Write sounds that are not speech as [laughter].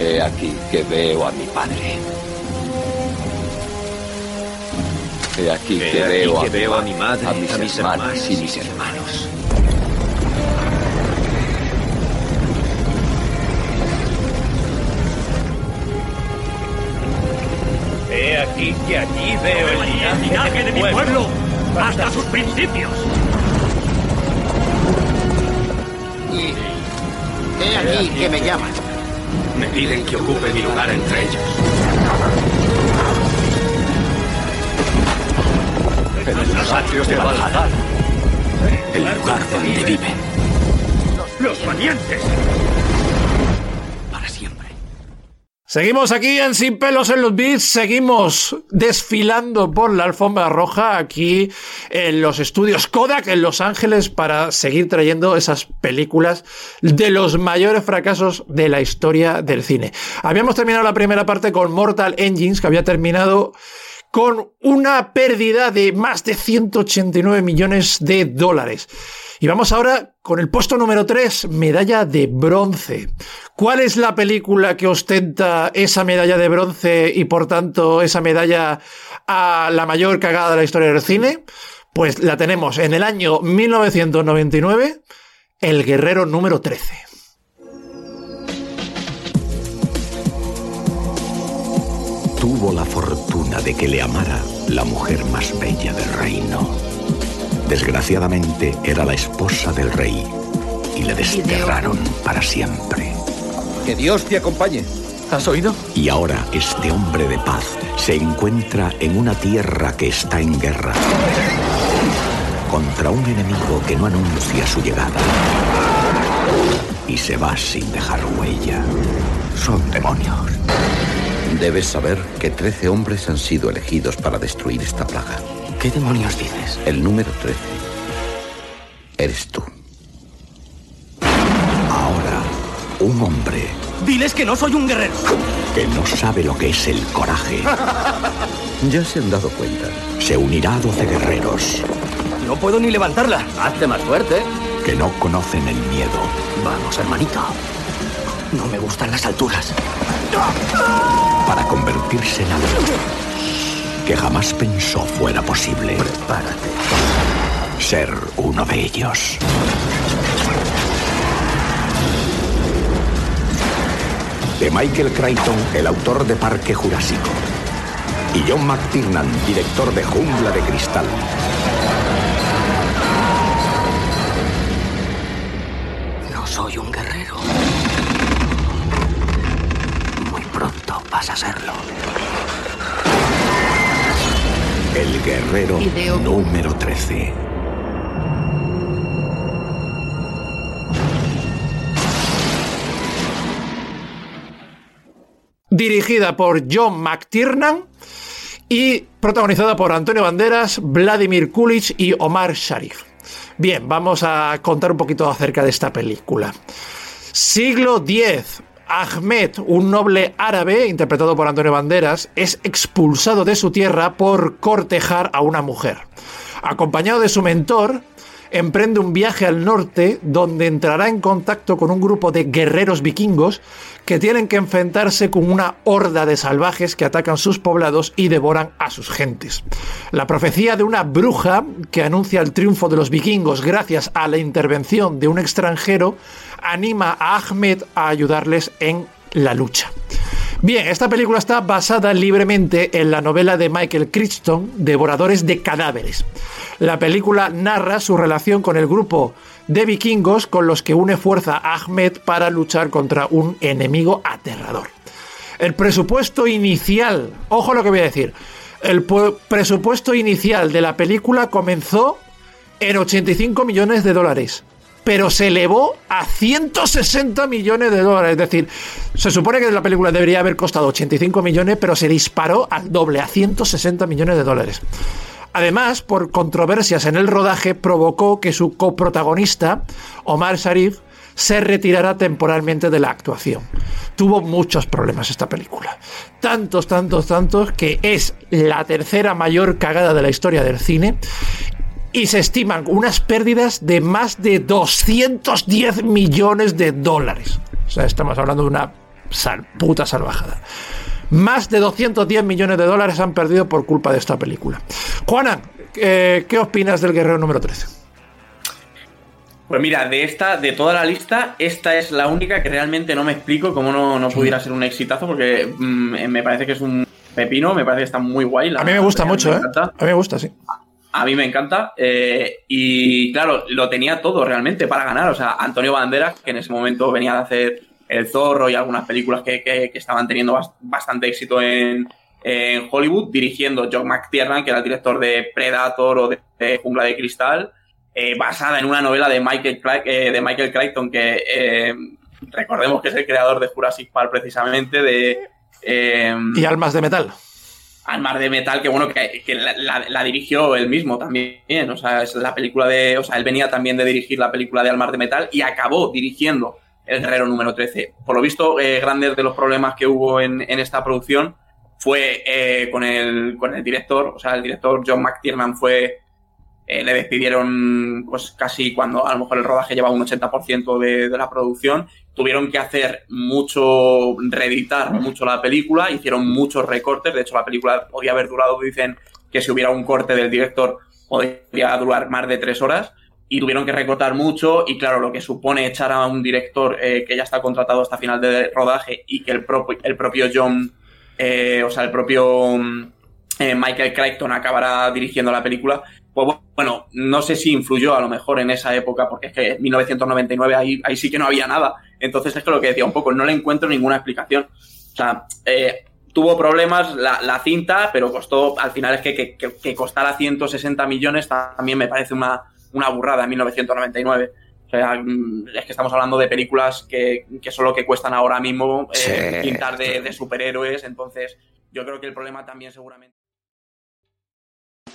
He aquí que veo a mi padre. He aquí He que, aquí veo, que a, veo a mi madre, a mis, a mis hermanas hermanos. y mis hermanos. He aquí que allí veo el linaje, de mi pueblo, hasta sus principios. Y he aquí que me llaman. Me piden que ocupe mi lugar entre ellos. En los atrios de Valhalla. El lugar donde viven. Los valientes. Seguimos aquí en Sin pelos en los beats, seguimos desfilando por la alfombra roja aquí en los estudios Kodak en Los Ángeles para seguir trayendo esas películas de los mayores fracasos de la historia del cine. Habíamos terminado la primera parte con Mortal Engines, que había terminado con una pérdida de más de 189 millones de dólares. Y vamos ahora con el puesto número 3, medalla de bronce. ¿Cuál es la película que ostenta esa medalla de bronce y por tanto esa medalla a la mayor cagada de la historia del cine? Pues la tenemos en el año 1999, El Guerrero número 13. Tuvo la fortuna de que le amara la mujer más bella del reino. Desgraciadamente era la esposa del rey y le desterraron para siempre. Que Dios te acompañe. ¿Has oído? Y ahora este hombre de paz se encuentra en una tierra que está en guerra contra un enemigo que no anuncia su llegada. Y se va sin dejar huella. Son demonios. Debes saber que 13 hombres han sido elegidos para destruir esta plaga. ¿Qué demonios dices? El número 13 eres tú. Ahora, un hombre Diles que no soy un guerrero. que no sabe lo que es el coraje [laughs] Ya se han dado cuenta. se unirá a 12 guerreros No puedo ni levantarla. Hazte más fuerte. que no conocen el miedo. Vamos, hermanito. No me gustan las alturas. para convertirse en algo que jamás pensó fuera posible. Prepárate. Ser uno de ellos. De Michael Crichton, el autor de Parque Jurásico. Y John McTiernan, director de Jungla de Cristal. Vas a serlo. El guerrero número 13. dirigida por John McTiernan y protagonizada por Antonio Banderas, Vladimir Kulich y Omar Sharif. Bien, vamos a contar un poquito acerca de esta película. Siglo X. Ahmed, un noble árabe, interpretado por Antonio Banderas, es expulsado de su tierra por cortejar a una mujer. Acompañado de su mentor, emprende un viaje al norte donde entrará en contacto con un grupo de guerreros vikingos que tienen que enfrentarse con una horda de salvajes que atacan sus poblados y devoran a sus gentes. La profecía de una bruja que anuncia el triunfo de los vikingos gracias a la intervención de un extranjero anima a Ahmed a ayudarles en la lucha. Bien, esta película está basada libremente en la novela de Michael Crichton, Devoradores de Cadáveres. La película narra su relación con el grupo de vikingos con los que une fuerza Ahmed para luchar contra un enemigo aterrador. El presupuesto inicial, ojo lo que voy a decir, el pu- presupuesto inicial de la película comenzó en 85 millones de dólares. Pero se elevó a 160 millones de dólares. Es decir, se supone que la película debería haber costado 85 millones, pero se disparó al doble, a 160 millones de dólares. Además, por controversias en el rodaje, provocó que su coprotagonista, Omar Sharif, se retirara temporalmente de la actuación. Tuvo muchos problemas esta película. Tantos, tantos, tantos, que es la tercera mayor cagada de la historia del cine y se estiman unas pérdidas de más de 210 millones de dólares. O sea, estamos hablando de una puta salvajada. Más de 210 millones de dólares han perdido por culpa de esta película. Juana, eh, ¿qué opinas del Guerrero número 13? Pues mira, de esta, de toda la lista, esta es la única que realmente no me explico cómo no, pudiera ser un exitazo, porque mm, me parece que es un pepino, me parece que está muy guay. a mí me gusta mucho, ¿eh? A mí me gusta, sí. A mí me encanta. Eh, y claro, lo tenía todo realmente para ganar. O sea, Antonio Banderas, que en ese momento venía de hacer El Zorro y algunas películas que, estaban teniendo bastante éxito en, Hollywood, dirigiendo John McTiernan, que era el director de Predator o de, Jungla de Cristal, eh, basada en una novela de Michael, eh, de Michael Crichton, que recordemos que es el creador de Jurassic Park precisamente, de... y Almas de Metal al mar de metal, que bueno, que, la, dirigió él mismo también. O sea, es la película de. O sea, él venía también de dirigir la película de Al mar de metal y acabó dirigiendo El Guerrero número 13. Por lo visto, eh, grandes de los problemas que hubo en, esta producción fue eh, con, el, con el director. O sea, el director John McTiernan fue. Eh, le despidieron pues casi cuando a lo mejor el rodaje llevaba un 80% de, de la producción. Tuvieron que hacer mucho, reeditar mucho la película, hicieron muchos recortes, de hecho la película podía haber durado, dicen que si hubiera un corte del director podría durar más de tres horas, y tuvieron que recortar mucho, y claro, lo que supone echar a un director eh, que ya está contratado hasta final de rodaje y que el, propio, el propio John, eh, o sea, el propio eh, Michael Crichton acabará dirigiendo la película, pues bueno, no sé si influyó a lo mejor en esa época, porque es que en 1999 ahí, ahí sí que no había nada, entonces es que lo que decía un poco, no le encuentro ninguna explicación. O sea, eh, tuvo problemas la, cinta, pero costó, al final es que, que, costara 160 millones también me parece una, una burrada en 1999. O sea, mm, es que estamos hablando de películas que, que son lo que cuestan ahora mismo eh, pintar de, de superhéroes, entonces yo creo que el problema también seguramente...